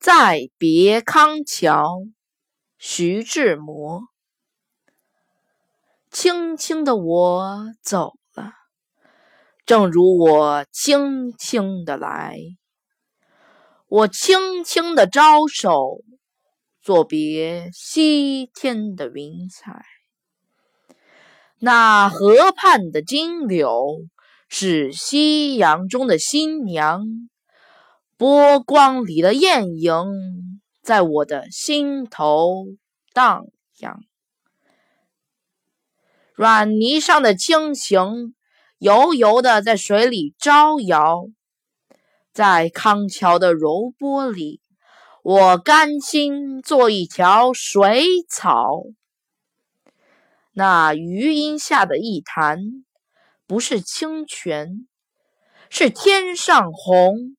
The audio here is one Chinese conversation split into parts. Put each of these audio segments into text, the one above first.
再别康桥，徐志摩。轻轻的我走了，正如我轻轻的来。我轻轻的招手，作别西天的云彩。那河畔的金柳，是夕阳中的新娘。波光里的艳影，在我的心头荡漾。软泥上的青荇，油油的在水里招摇。在康桥的柔波里，我甘心做一条水草。那余荫下的一潭，不是清泉，是天上虹。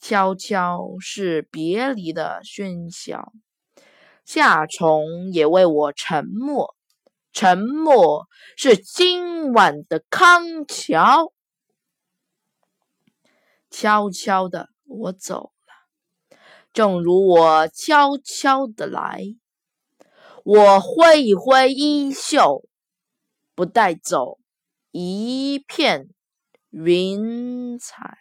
悄悄是别离的喧嚣，夏虫也为我沉默。沉默是今晚的康桥。悄悄的我走了，正如我悄悄的来。我挥一挥衣袖，不带走一片云彩。